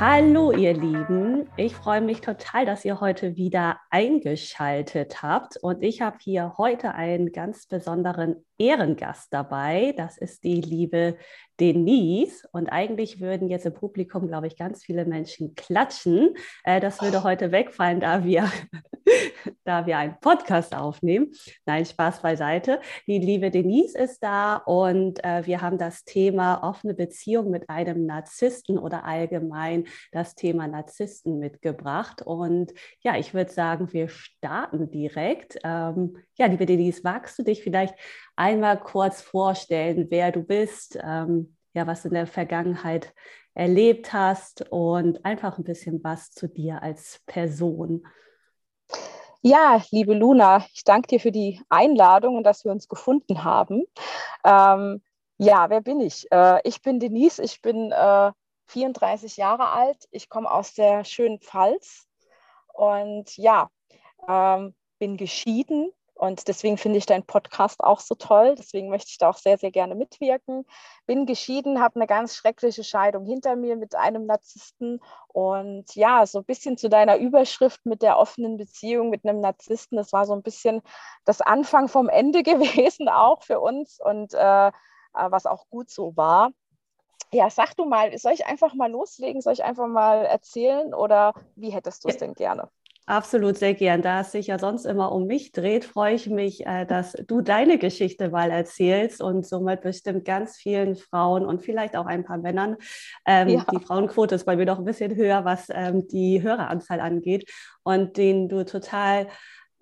Hallo ihr Lieben, ich freue mich total, dass ihr heute wieder eingeschaltet habt und ich habe hier heute einen ganz besonderen Ehrengast dabei. Das ist die liebe Denise. Und eigentlich würden jetzt im Publikum, glaube ich, ganz viele Menschen klatschen. Äh, das würde heute wegfallen, da wir, da wir einen Podcast aufnehmen. Nein, Spaß beiseite. Die liebe Denise ist da und äh, wir haben das Thema offene Beziehung mit einem Narzissten oder allgemein das Thema Narzissten mitgebracht. Und ja, ich würde sagen, wir starten direkt. Ähm, ja, liebe Denise, magst du dich vielleicht einmal kurz vorstellen, wer du bist, ähm, ja, was du in der Vergangenheit erlebt hast und einfach ein bisschen was zu dir als Person. Ja, liebe Luna, ich danke dir für die Einladung und dass wir uns gefunden haben. Ähm, ja, wer bin ich? Äh, ich bin Denise, ich bin äh, 34 Jahre alt, ich komme aus der schönen Pfalz und ja, ähm, bin geschieden, und deswegen finde ich deinen Podcast auch so toll. Deswegen möchte ich da auch sehr, sehr gerne mitwirken. Bin geschieden, habe eine ganz schreckliche Scheidung hinter mir mit einem Narzissten. Und ja, so ein bisschen zu deiner Überschrift mit der offenen Beziehung mit einem Narzissten. Das war so ein bisschen das Anfang vom Ende gewesen, auch für uns. Und äh, äh, was auch gut so war. Ja, sag du mal, soll ich einfach mal loslegen? Soll ich einfach mal erzählen oder wie hättest du es denn gerne? Absolut, sehr gern. Da es sich ja sonst immer um mich dreht, freue ich mich, äh, dass du deine Geschichte mal erzählst und somit bestimmt ganz vielen Frauen und vielleicht auch ein paar Männern. Ähm, ja. Die Frauenquote ist bei mir noch ein bisschen höher, was ähm, die Höreranzahl angeht und denen du total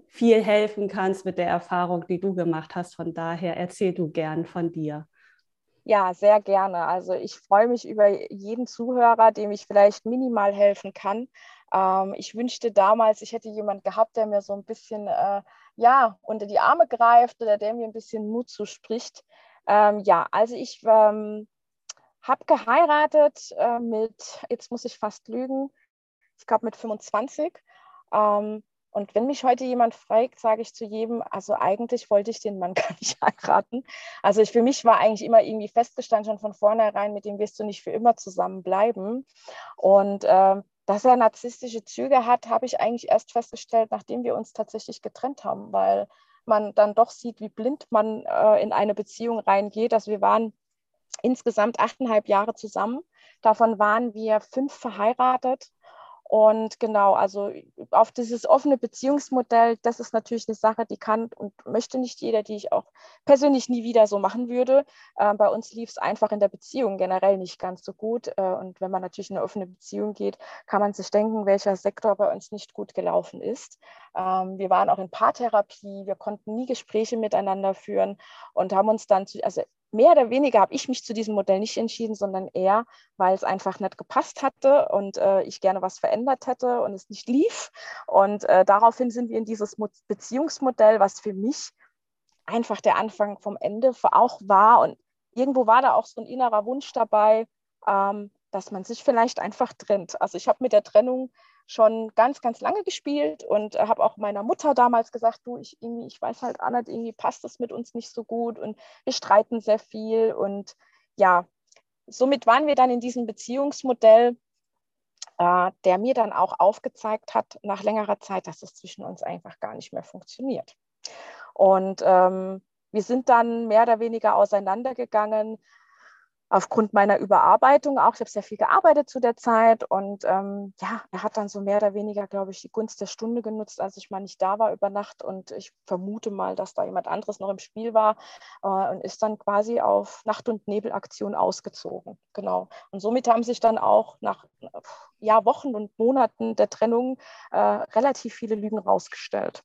viel helfen kannst mit der Erfahrung, die du gemacht hast. Von daher erzähl du gern von dir. Ja, sehr gerne. Also ich freue mich über jeden Zuhörer, dem ich vielleicht minimal helfen kann. Ähm, ich wünschte damals, ich hätte jemand gehabt, der mir so ein bisschen äh, ja, unter die Arme greift oder der mir ein bisschen Mut zuspricht. Ähm, ja, also ich ähm, habe geheiratet äh, mit, jetzt muss ich fast lügen, ich glaube mit 25. Ähm, und wenn mich heute jemand fragt, sage ich zu jedem, also eigentlich wollte ich den Mann gar nicht heiraten. Also ich, für mich war eigentlich immer irgendwie festgestanden schon von vornherein, mit dem wirst du nicht für immer zusammen bleiben. Und äh, dass er narzisstische Züge hat, habe ich eigentlich erst festgestellt, nachdem wir uns tatsächlich getrennt haben, weil man dann doch sieht, wie blind man äh, in eine Beziehung reingeht. Also wir waren insgesamt achteinhalb Jahre zusammen. Davon waren wir fünf verheiratet und genau, also auf dieses offene Beziehungsmodell, das ist natürlich eine Sache, die kann und möchte nicht jeder, die ich auch persönlich nie wieder so machen würde. Äh, bei uns lief es einfach in der Beziehung generell nicht ganz so gut. Äh, und wenn man natürlich in eine offene Beziehung geht, kann man sich denken, welcher Sektor bei uns nicht gut gelaufen ist. Ähm, wir waren auch in Paartherapie, wir konnten nie Gespräche miteinander führen und haben uns dann, zu, also mehr oder weniger habe ich mich zu diesem Modell nicht entschieden, sondern eher, weil es einfach nicht gepasst hatte und äh, ich gerne was verändert hätte und es nicht lief. Und äh, daraufhin sind wir in dieses Beziehungsmodell, was für mich einfach der Anfang vom Ende auch war. Und irgendwo war da auch so ein innerer Wunsch dabei, ähm, dass man sich vielleicht einfach trennt. Also ich habe mit der Trennung schon ganz, ganz lange gespielt und äh, habe auch meiner Mutter damals gesagt, du, ich, irgendwie, ich weiß halt, Anna, irgendwie passt das mit uns nicht so gut und wir streiten sehr viel. Und ja, somit waren wir dann in diesem Beziehungsmodell, äh, der mir dann auch aufgezeigt hat, nach längerer Zeit, dass es zwischen uns einfach gar nicht mehr funktioniert. Und ähm, wir sind dann mehr oder weniger auseinandergegangen, aufgrund meiner Überarbeitung auch. Ich habe sehr viel gearbeitet zu der Zeit und ähm, ja, er hat dann so mehr oder weniger, glaube ich, die Gunst der Stunde genutzt, als ich mal nicht da war über Nacht und ich vermute mal, dass da jemand anderes noch im Spiel war äh, und ist dann quasi auf Nacht- und Nebelaktion ausgezogen. Genau. Und somit haben sich dann auch nach ja, Wochen und Monaten der Trennung äh, relativ viele Lügen rausgestellt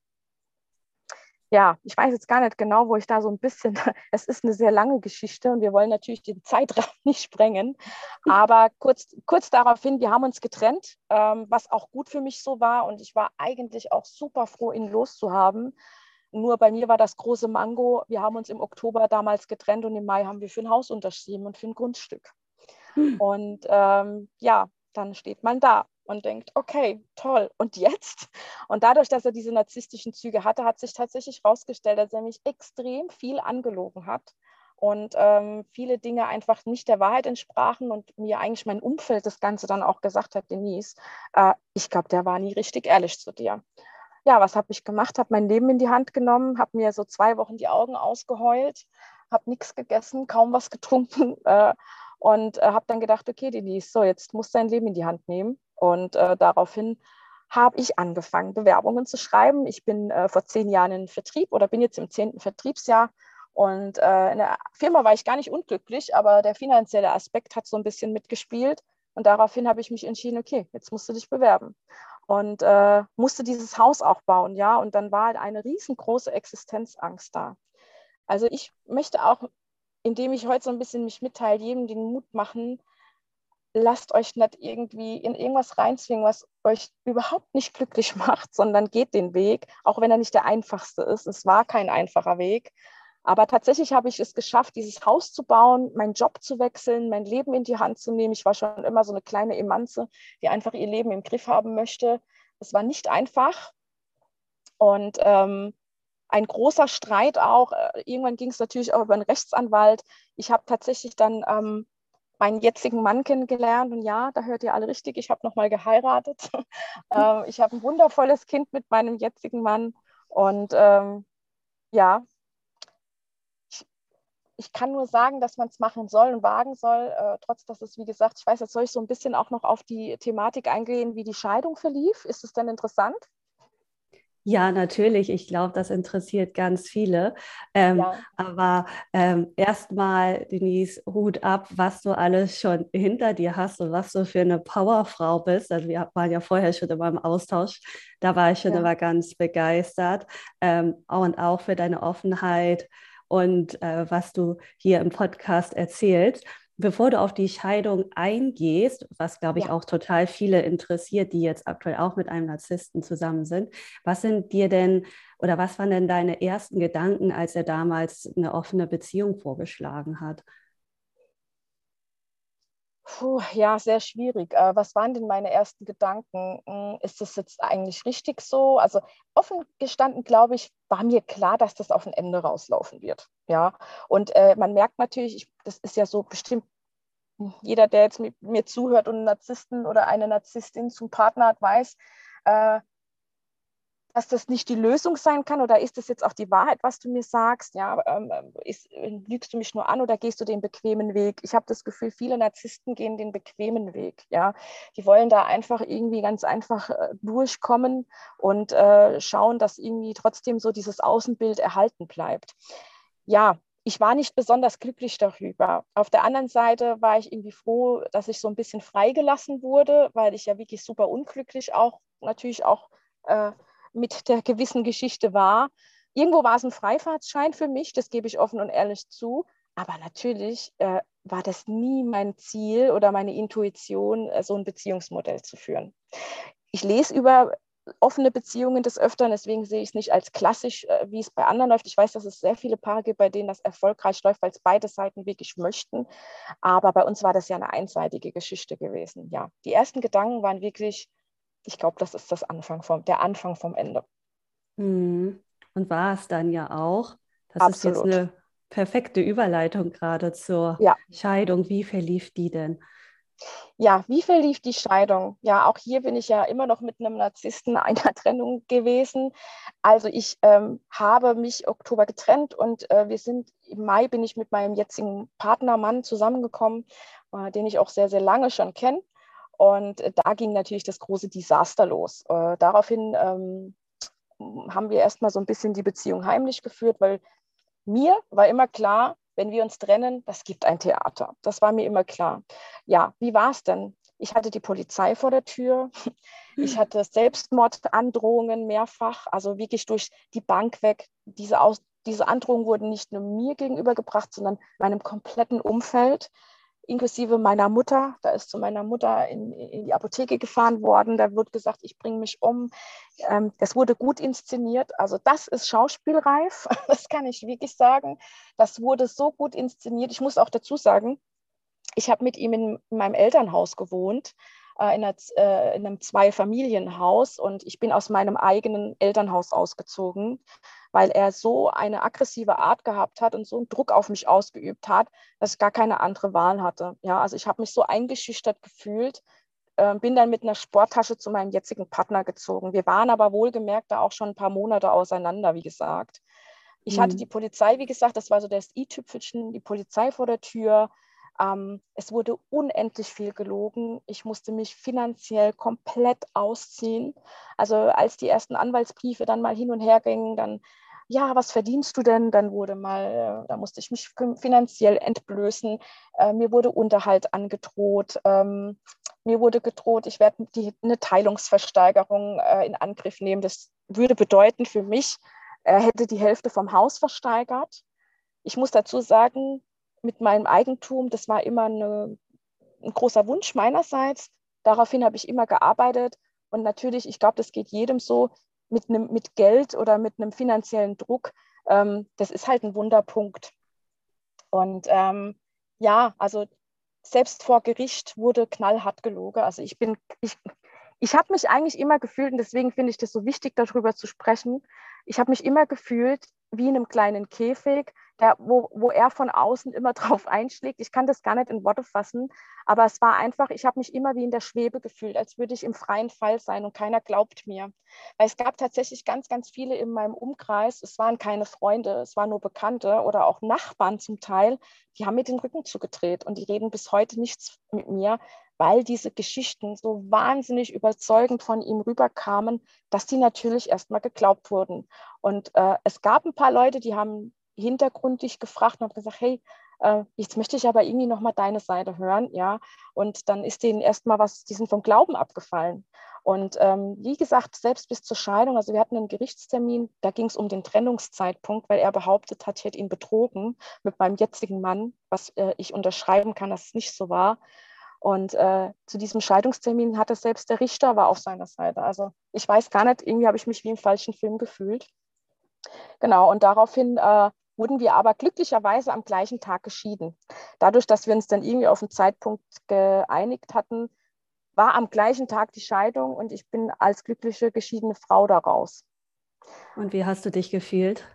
ja, ich weiß jetzt gar nicht genau, wo ich da so ein bisschen, es ist eine sehr lange Geschichte und wir wollen natürlich den Zeitrahmen nicht sprengen. Aber kurz, kurz daraufhin, wir haben uns getrennt, ähm, was auch gut für mich so war und ich war eigentlich auch super froh, ihn loszuhaben. Nur bei mir war das große Mango. Wir haben uns im Oktober damals getrennt und im Mai haben wir für ein Haus unterschrieben und für ein Grundstück. Hm. Und ähm, ja, dann steht man da und denkt, okay, toll, und jetzt? Und dadurch, dass er diese narzisstischen Züge hatte, hat sich tatsächlich herausgestellt, dass er mich extrem viel angelogen hat und ähm, viele Dinge einfach nicht der Wahrheit entsprachen und mir eigentlich mein Umfeld das Ganze dann auch gesagt hat, Denise, äh, ich glaube, der war nie richtig ehrlich zu dir. Ja, was habe ich gemacht? Habe mein Leben in die Hand genommen, habe mir so zwei Wochen die Augen ausgeheult, habe nichts gegessen, kaum was getrunken äh, und äh, habe dann gedacht, okay, Denise, so jetzt musst du dein Leben in die Hand nehmen. Und äh, daraufhin habe ich angefangen, Bewerbungen zu schreiben. Ich bin äh, vor zehn Jahren in Vertrieb oder bin jetzt im zehnten Vertriebsjahr. Und äh, in der Firma war ich gar nicht unglücklich, aber der finanzielle Aspekt hat so ein bisschen mitgespielt. Und daraufhin habe ich mich entschieden, okay, jetzt musst du dich bewerben. Und äh, musste dieses Haus auch bauen, ja. Und dann war halt eine riesengroße Existenzangst da. Also ich möchte auch, indem ich heute so ein bisschen mich mitteile, jedem den Mut machen, lasst euch nicht irgendwie in irgendwas reinzwingen, was euch überhaupt nicht glücklich macht, sondern geht den Weg, auch wenn er nicht der einfachste ist. Es war kein einfacher Weg. Aber tatsächlich habe ich es geschafft, dieses Haus zu bauen, meinen Job zu wechseln, mein Leben in die Hand zu nehmen. Ich war schon immer so eine kleine Emanze, die einfach ihr Leben im Griff haben möchte. Es war nicht einfach. Und ähm, ein großer Streit auch. Äh, irgendwann ging es natürlich auch über einen Rechtsanwalt. Ich habe tatsächlich dann ähm, meinen jetzigen Mann kennengelernt und ja, da hört ihr alle richtig, ich habe nochmal geheiratet. ähm, ich habe ein wundervolles Kind mit meinem jetzigen Mann und ähm, ja, ich, ich, kann nur sagen, dass man es machen soll und wagen soll, äh, trotz dass es, wie gesagt, ich weiß, jetzt soll ich so ein bisschen auch noch auf die Thematik eingehen, wie die Scheidung verlief. Ist es denn interessant? Ja, natürlich. Ich glaube, das interessiert ganz viele. Ähm, ja. Aber ähm, erstmal, Denise, Hut ab, was du alles schon hinter dir hast und was du für eine Powerfrau bist. Also wir waren ja vorher schon immer im Austausch. Da war ich schon ja. immer ganz begeistert. Ähm, und auch für deine Offenheit und äh, was du hier im Podcast erzählst bevor du auf die Scheidung eingehst, was glaube ich ja. auch total viele interessiert, die jetzt aktuell auch mit einem Narzissten zusammen sind, was sind dir denn oder was waren denn deine ersten Gedanken, als er damals eine offene Beziehung vorgeschlagen hat? Puh, ja, sehr schwierig. Äh, was waren denn meine ersten Gedanken? Hm, ist das jetzt eigentlich richtig so? Also offen gestanden, glaube ich, war mir klar, dass das auf ein Ende rauslaufen wird. Ja, und äh, man merkt natürlich, ich, das ist ja so bestimmt jeder, der jetzt mit mir zuhört und einen Narzissten oder eine Narzisstin zum Partner hat, weiß, äh, dass das nicht die Lösung sein kann oder ist das jetzt auch die Wahrheit, was du mir sagst? Ja, ähm, ist, lügst du mich nur an oder gehst du den bequemen Weg? Ich habe das Gefühl, viele Narzissten gehen den bequemen Weg. Ja, die wollen da einfach irgendwie ganz einfach äh, durchkommen und äh, schauen, dass irgendwie trotzdem so dieses Außenbild erhalten bleibt. Ja, ich war nicht besonders glücklich darüber. Auf der anderen Seite war ich irgendwie froh, dass ich so ein bisschen freigelassen wurde, weil ich ja wirklich super unglücklich auch natürlich auch äh, mit der gewissen Geschichte war. Irgendwo war es ein Freifahrtsschein für mich, das gebe ich offen und ehrlich zu. Aber natürlich äh, war das nie mein Ziel oder meine Intuition, äh, so ein Beziehungsmodell zu führen. Ich lese über offene Beziehungen des Öfteren. Deswegen sehe ich es nicht als klassisch, äh, wie es bei anderen läuft. Ich weiß, dass es sehr viele Paare gibt, bei denen das erfolgreich läuft, weil es beide Seiten wirklich möchten. Aber bei uns war das ja eine einseitige Geschichte gewesen. Ja, die ersten Gedanken waren wirklich, ich glaube, das ist das Anfang vom, der Anfang vom Ende. Mhm. Und war es dann ja auch. Das Absolut. ist jetzt eine perfekte Überleitung gerade zur ja. Scheidung. Wie verlief die denn? Ja, wie verlief die Scheidung? Ja, auch hier bin ich ja immer noch mit einem Narzissten einer Trennung gewesen. Also ich ähm, habe mich Oktober getrennt und äh, wir sind im Mai bin ich mit meinem jetzigen Partner Mann zusammengekommen, äh, den ich auch sehr, sehr lange schon kenne. Und äh, da ging natürlich das große Desaster los. Äh, daraufhin ähm, haben wir erstmal so ein bisschen die Beziehung heimlich geführt, weil mir war immer klar, wenn wir uns trennen, das gibt ein Theater. Das war mir immer klar. Ja, wie war es denn? Ich hatte die Polizei vor der Tür. Ich hm. hatte Selbstmordandrohungen mehrfach, also wirklich durch die Bank weg. Diese, Aus diese Androhungen wurden nicht nur mir gegenübergebracht, sondern meinem kompletten Umfeld inklusive meiner Mutter. Da ist zu meiner Mutter in, in die Apotheke gefahren worden. Da wird gesagt, ich bringe mich um. Ähm, das wurde gut inszeniert. Also das ist schauspielreif. Das kann ich wirklich sagen. Das wurde so gut inszeniert. Ich muss auch dazu sagen, ich habe mit ihm in, in meinem Elternhaus gewohnt. äh, in, einer, äh, in einem Zweifamilienhaus und ich bin aus meinem eigenen Elternhaus ausgezogen, weil er so eine aggressive Art gehabt hat und so einen Druck auf mich ausgeübt hat, dass ich gar keine andere Wahl hatte. Ja, also ich habe mich so eingeschüchtert gefühlt, äh, bin dann mit einer Sporttasche zu meinem jetzigen Partner gezogen. Wir waren aber wohlgemerkt da auch schon ein paar Monate auseinander, wie gesagt. Ich mhm. hatte die Polizei, wie gesagt, das war so das i-Tüpfelchen, die Polizei vor der Tür. Ähm, es wurde unendlich viel gelogen. Ich musste mich finanziell komplett ausziehen. Also als die ersten Anwaltsbriefe dann mal hin und her gingen, dann ja, was verdienst du denn? Dann wurde mal, äh, da musste ich mich finanziell entblößen. Äh, mir wurde Unterhalt angedroht. Ähm, mir wurde gedroht, ich werde die, eine Teilungsversteigerung äh, in Angriff nehmen. Das würde bedeuten für mich, er hätte die Hälfte vom Haus versteigert. Ich muss dazu sagen, mit meinem Eigentum, das war immer eine, ein großer Wunsch meinerseits. Daraufhin habe ich immer gearbeitet. Und natürlich, ich glaube, das geht jedem so, mit, einem, mit Geld oder mit einem finanziellen Druck, ähm, das ist halt ein Wunderpunkt. Und ähm, ja, also selbst vor Gericht wurde knallhart gelogen. Also ich bin, ich, ich habe mich eigentlich immer gefühlt, und deswegen finde ich das so wichtig, darüber zu sprechen, ich habe mich immer gefühlt wie in einem kleinen Käfig, der, wo, wo er von außen immer drauf einschlägt. Ich kann das gar nicht in Worte fassen, aber es war einfach, ich habe mich immer wie in der Schwebe gefühlt, als würde ich im freien Fall sein und keiner glaubt mir. Weil es gab tatsächlich ganz, ganz viele in meinem Umkreis, es waren keine Freunde, es waren nur Bekannte oder auch Nachbarn zum Teil, die haben mir den Rücken zugedreht und die reden bis heute nichts mit mir, weil diese Geschichten so wahnsinnig überzeugend von ihm rüberkamen, dass die natürlich erstmal geglaubt wurden. Und äh, es gab ein paar Leute, die haben hintergründig gefragt und haben gesagt, hey, äh, jetzt möchte ich aber irgendwie nochmal deine Seite hören, ja. Und dann ist denen erstmal was, die sind vom Glauben abgefallen. Und ähm, wie gesagt, selbst bis zur Scheidung, also wir hatten einen Gerichtstermin, da ging es um den Trennungszeitpunkt, weil er behauptet hat, ich hätte ihn betrogen mit meinem jetzigen Mann, was äh, ich unterschreiben kann, dass es nicht so war. Und äh, zu diesem Scheidungstermin hatte selbst der Richter war auf seiner Seite. Also ich weiß gar nicht, irgendwie habe ich mich wie im falschen Film gefühlt. Genau, und daraufhin äh, wurden wir aber glücklicherweise am gleichen Tag geschieden. Dadurch, dass wir uns dann irgendwie auf einen Zeitpunkt geeinigt hatten, war am gleichen Tag die Scheidung und ich bin als glückliche geschiedene Frau daraus. Und wie hast du dich gefühlt?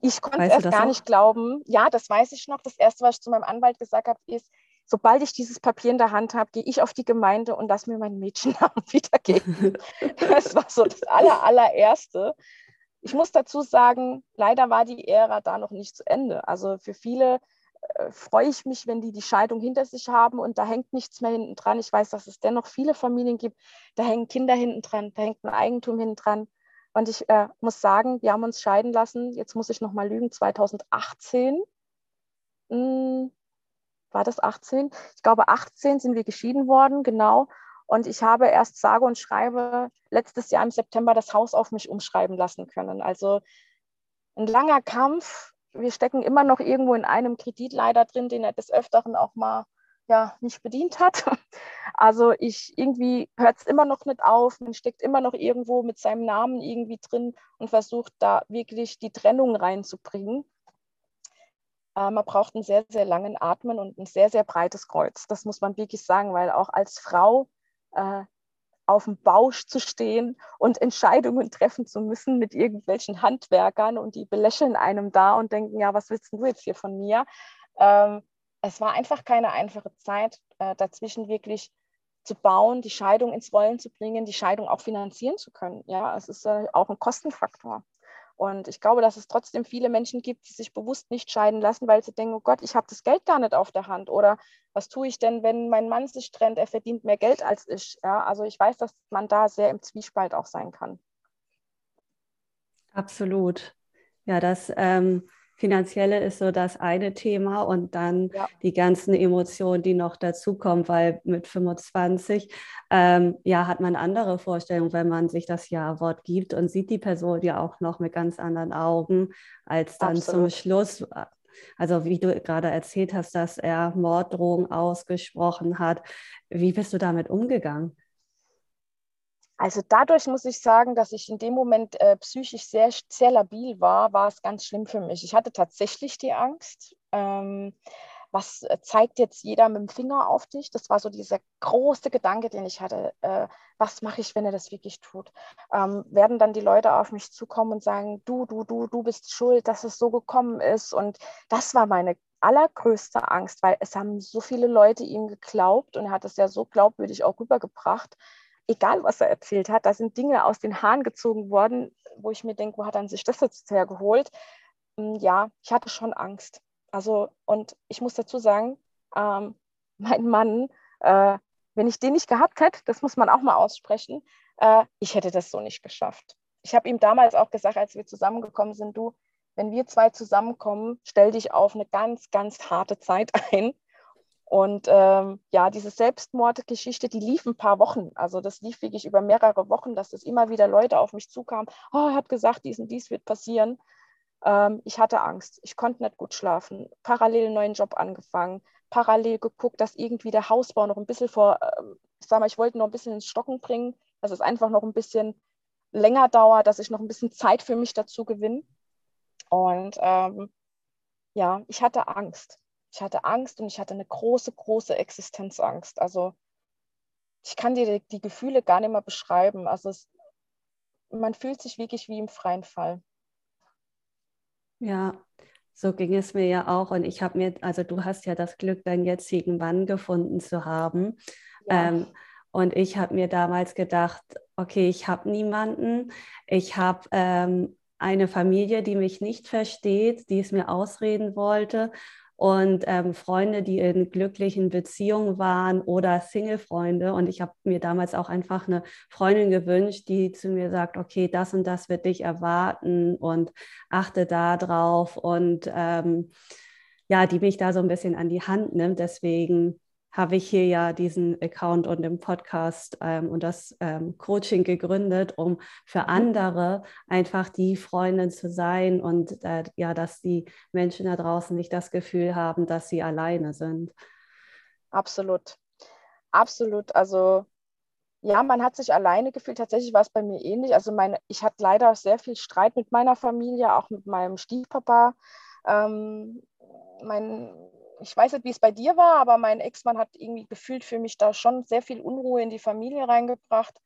Ich konnte es erst gar auch? nicht glauben. Ja, das weiß ich noch. Das Erste, was ich zu meinem Anwalt gesagt habe, ist, sobald ich dieses Papier in der Hand habe, gehe ich auf die Gemeinde und lass mir meinen Mädchennamen wiedergeben. das war so das aller, allererste. Ich muss dazu sagen, leider war die Ära da noch nicht zu Ende. Also für viele äh, freue ich mich, wenn die die Scheidung hinter sich haben und da hängt nichts mehr hinten dran. Ich weiß, dass es dennoch viele Familien gibt, da hängen Kinder hinten dran, da hängt ein Eigentum hinten dran. Und ich äh, muss sagen, wir haben uns scheiden lassen. Jetzt muss ich noch mal lügen, 2018 war das 18? Ich glaube, 18 sind wir geschieden worden, genau. Und ich habe erst sage und schreibe letztes Jahr im September das Haus auf mich umschreiben lassen können. Also ein langer Kampf. Wir stecken immer noch irgendwo in einem Kredit leider drin, den er des Öfteren auch mal ja, nicht bedient hat. Also ich irgendwie hört es immer noch nicht auf. Man steckt immer noch irgendwo mit seinem Namen irgendwie drin und versucht da wirklich die Trennung reinzubringen. Äh, man braucht einen sehr, sehr langen Atmen und ein sehr, sehr breites Kreuz. Das muss man wirklich sagen, weil auch als Frau äh, auf dem Bausch zu stehen und Entscheidungen treffen zu müssen mit irgendwelchen Handwerkern und die belächeln einem da und denken, ja, was willst du jetzt hier von mir? Ähm, es war einfach keine einfache Zeit, äh, dazwischen wirklich zu bauen, die Scheidung ins Rollen zu bringen, die Scheidung auch finanzieren zu können. Ja, es ist äh, auch ein Kostenfaktor. Und ich glaube, dass es trotzdem viele Menschen gibt, die sich bewusst nicht scheiden lassen, weil sie denken, oh Gott, ich habe das Geld gar nicht auf der Hand. Oder was tue ich denn, wenn mein Mann sich trennt, er verdient mehr Geld als ich. Ja, also ich weiß, dass man da sehr im Zwiespalt auch sein kann. Absolut. Ja, das ähm, Finanzielle ist so das eine Thema und dann ja. die ganzen Emotionen, die noch dazukommen, weil mit 25 ähm, ja hat man andere Vorstellungen, wenn man sich das Ja-Wort gibt und sieht die Person ja auch noch mit ganz anderen Augen als dann Absolut. zum Schluss. Also wie du gerade erzählt hast, dass er Morddrohungen ausgesprochen hat. Wie bist du damit umgegangen? Also dadurch muss ich sagen, dass ich in dem Moment äh, psychisch sehr, sehr labil war, war es ganz schlimm für mich. Ich hatte tatsächlich die Angst, ähm, was äh, zeigt jetzt jeder mit dem Finger auf dich? Das war so dieser große Gedanke, den ich hatte. Äh, was mache ich, wenn er das wirklich tut? Ähm, werden dann die Leute auf mich zukommen und sagen, du, du, du, du bist schuld, dass es so gekommen ist. Und das war meine allergrößte Angst, weil es haben so viele Leute ihm geglaubt und er hat es ja so glaubwürdig auch rübergebracht. Egal, was er erzählt hat, da sind Dinge aus den Haaren gezogen worden, wo ich mir denke, wo hat er sich das jetzt hergeholt? Hm, ja, ich hatte schon Angst. Also, und ich muss dazu sagen, ähm, mein Mann, äh, wenn ich den nicht gehabt hätte, das muss man auch mal aussprechen, äh, ich hätte das so nicht geschafft. Ich habe ihm damals auch gesagt, als wir zusammengekommen sind, du, wenn wir zwei zusammenkommen, stell dich auf eine ganz, ganz harte Zeit ein. Und ähm, ja, diese Selbstmordgeschichte, die lief ein paar Wochen. Also das lief wirklich über mehrere Wochen, dass es immer wieder Leute auf mich zukamen. Oh, er hat gesagt, dies und dies wird passieren. Ähm, ich hatte Angst. Ich konnte nicht gut schlafen. Parallel einen neuen Job angefangen. Parallel geguckt, dass irgendwie der Hausbau noch ein bisschen vor, ähm, ich sag mal, ich wollte noch ein bisschen ins Stocken bringen, dass es einfach noch ein bisschen länger dauert, dass ich noch ein bisschen Zeit für mich dazu gewinne. Und ähm, ja, ich hatte Angst. Ich hatte Angst und ich hatte eine große, große Existenzangst. Also ich kann dir die, die Gefühle gar nicht mehr beschreiben. Also es, man fühlt sich wirklich wie im freien Fall. Ja, so ging es mir ja auch. Und ich habe mir, also du hast ja das Glück, deinen jetzigen Mann gefunden zu haben. Ja. Ähm, und ich habe mir damals gedacht, okay, ich habe niemanden. Ich habe ähm, eine Familie, die mich nicht versteht, die es mir ausreden wollte und ähm, Freunde, die in glücklichen Beziehungen waren oder Single-Freunde. Und ich habe mir damals auch einfach eine Freundin gewünscht, die zu mir sagt, okay, das und das wird dich erwarten und achte da drauf und ähm, ja, die mich da so ein bisschen an die Hand nimmt. Deswegen habe ich hier ja diesen Account und den Podcast ähm, und das ähm, Coaching gegründet, um für andere einfach die Freundin zu sein und äh, ja, dass die Menschen da draußen nicht das Gefühl haben, dass sie alleine sind. Absolut. Absolut. Also ja, man hat sich alleine gefühlt. Tatsächlich war es bei mir ähnlich. Also meine, ich hatte leider sehr viel Streit mit meiner Familie, auch mit meinem Stiefpapa. Ähm, mein ich weiß nicht, wie es bei dir war, aber mein Ex-Mann hat irgendwie gefühlt für mich da schon sehr viel Unruhe in die Familie reingebracht.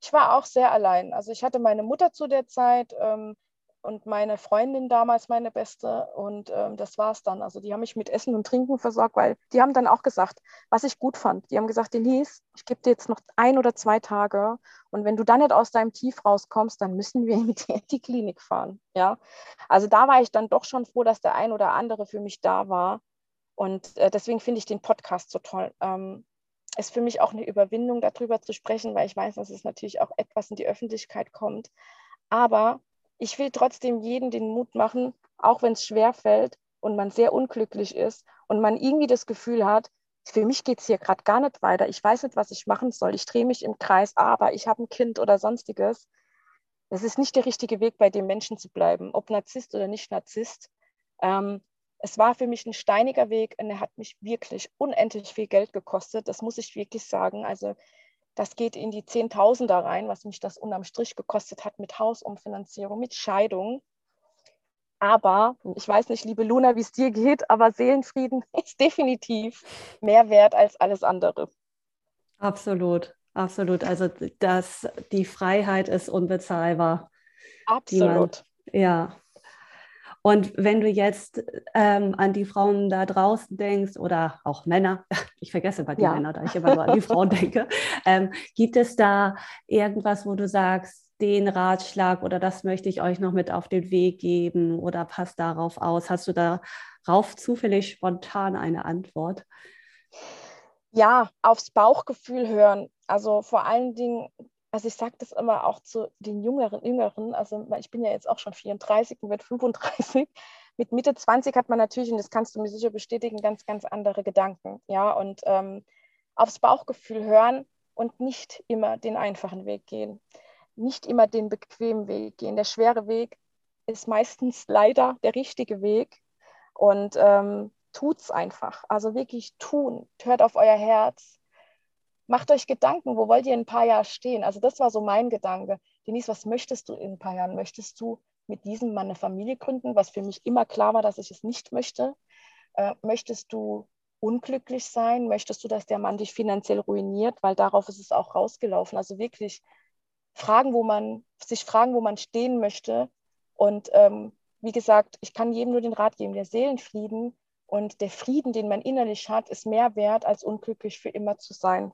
Ich war auch sehr allein. Also ich hatte meine Mutter zu der Zeit ähm, und meine Freundin damals, meine beste. Und ähm, das war es dann. Also die haben mich mit Essen und Trinken versorgt, weil die haben dann auch gesagt, was ich gut fand. Die haben gesagt, Denise, ich gebe dir jetzt noch ein oder zwei Tage. Und wenn du dann nicht aus deinem Tief rauskommst, dann müssen wir mit dir in die Klinik fahren. Ja, also da war ich dann doch schon froh, dass der ein oder andere für mich da war und äh, deswegen finde ich den Podcast so toll. Ähm, ist für mich auch eine Überwindung, darüber zu sprechen, weil ich weiß, dass es natürlich auch etwas in die Öffentlichkeit kommt. Aber ich will trotzdem jeden den Mut machen, auch wenn es schwer fällt und man sehr unglücklich ist und man irgendwie das Gefühl hat, für mich geht es hier gerade gar nicht weiter. Ich weiß nicht, was ich machen soll. Ich drehe mich im Kreis, aber ich habe ein Kind oder sonstiges. Das ist nicht der richtige Weg, bei dem Menschen zu bleiben, ob Narzisst oder nicht Narzisst. Ähm, es war für mich ein steiniger Weg und er hat mich wirklich unendlich viel Geld gekostet. Das muss ich wirklich sagen. Also das geht in die Zehntausender rein, was mich das unterm Strich gekostet hat mit Hausumfinanzierung, mit Scheidung. Aber ich weiß nicht, liebe Luna, wie es dir geht, aber Seelenfrieden ist definitiv mehr wert als alles andere. Absolut, absolut. Also das, die Freiheit ist unbezahlbar. Absolut. Man, ja, und wenn du jetzt ähm, an die Frauen da draußen denkst oder auch Männer, ich vergesse bei den ja. Männern, da ich immer nur an die Frauen denke, ähm, gibt es da irgendwas, wo du sagst, den Ratschlag oder das möchte ich euch noch mit auf den Weg geben oder passt darauf aus? Hast du darauf zufällig spontan eine Antwort? Ja, aufs Bauchgefühl hören. Also vor allen Dingen also ich sage das immer auch zu den Jüngeren, Jüngeren, also ich bin ja jetzt auch schon 34 und werde 35. Mit Mitte 20 hat man natürlich, und das kannst du mir sicher bestätigen, ganz, ganz andere Gedanken. Ja, und ähm, aufs Bauchgefühl hören und nicht immer den einfachen Weg gehen. Nicht immer den bequemen Weg gehen. Der schwere Weg ist meistens leider der richtige Weg. Und ähm, es einfach. Also wirklich tun. Hört auf euer Herz macht euch Gedanken, wo wollt ihr in ein paar Jahren stehen? Also das war so mein Gedanke. Denise, was möchtest du in ein paar Jahren? Möchtest du mit diesem Mann eine Familie gründen, was für mich immer klar war, dass ich es nicht möchte? Äh, möchtest du unglücklich sein? Möchtest du, dass der Mann dich finanziell ruiniert? Weil darauf ist es auch rausgelaufen. Also wirklich fragen, wo man, sich fragen, wo man stehen möchte. Und ähm, wie gesagt, ich kann jedem nur den Rat geben, der Seelenfrieden und der Frieden, den man innerlich hat, ist mehr wert, als unglücklich für immer zu sein.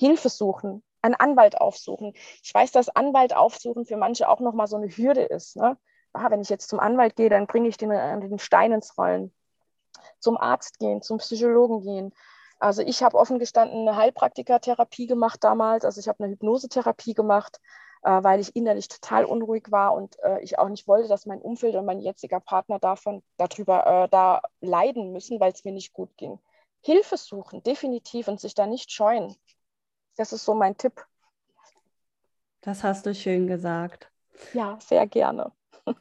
Hilfe suchen, einen Anwalt aufsuchen. Ich weiß, dass Anwalt aufsuchen für manche auch nochmal so eine Hürde ist. Ne? Ah, wenn ich jetzt zum Anwalt gehe, dann bringe ich den, den Stein ins Rollen. Zum Arzt gehen, zum Psychologen gehen. Also ich habe offen gestanden eine Heilpraktikertherapie gemacht damals. Also ich habe eine Hypnosetherapie gemacht, äh, weil ich innerlich total unruhig war und äh, ich auch nicht wollte, dass mein Umfeld und mein jetziger Partner davon darüber äh, da leiden müssen, weil es mir nicht gut ging. Hilfe suchen, definitiv und sich da nicht scheuen. Das ist so mein Tipp. Das hast du schön gesagt. Ja, sehr gerne.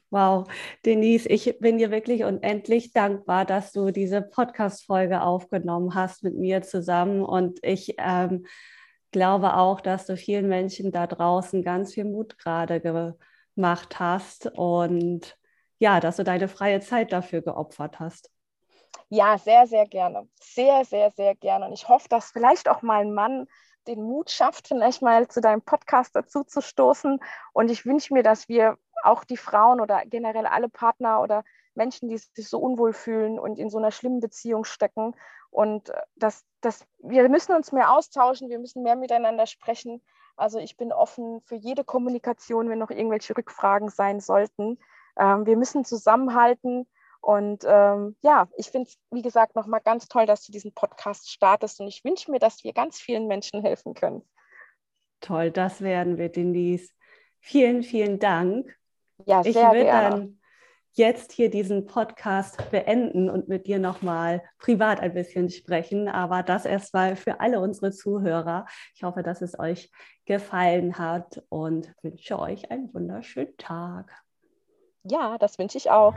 Wow, Denise, ich bin dir wirklich unendlich dankbar, dass du diese Podcast-Folge aufgenommen hast mit mir zusammen. Und ich ähm, glaube auch, dass du vielen Menschen da draußen ganz viel Mut gerade gemacht hast und ja, dass du deine freie Zeit dafür geopfert hast. Ja, sehr, sehr gerne. Sehr, sehr, sehr gerne. Und ich hoffe, dass vielleicht auch mal ein Mann den Mut schafft, vielleicht mal zu deinem Podcast dazu zu stoßen. Und ich wünsche mir, dass wir auch die Frauen oder generell alle Partner oder Menschen, die sich so unwohl fühlen und in so einer schlimmen Beziehung stecken. Und äh, das, das, wir müssen uns mehr austauschen, wir müssen mehr miteinander sprechen. Also ich bin offen für jede Kommunikation, wenn noch irgendwelche Rückfragen sein sollten. Ähm, wir müssen zusammenhalten. Und ähm, ja, ich finde es, wie gesagt, nochmal ganz toll, dass du diesen Podcast startest. Und ich wünsche mir, dass wir ganz vielen Menschen helfen können. Toll, das werden wir, Denise. Vielen, vielen Dank. Ja, sehr ich würde dann jetzt hier diesen Podcast beenden und mit dir nochmal privat ein bisschen sprechen. Aber das erstmal für alle unsere Zuhörer. Ich hoffe, dass es euch gefallen hat und wünsche euch einen wunderschönen Tag. Ja, das wünsche ich auch.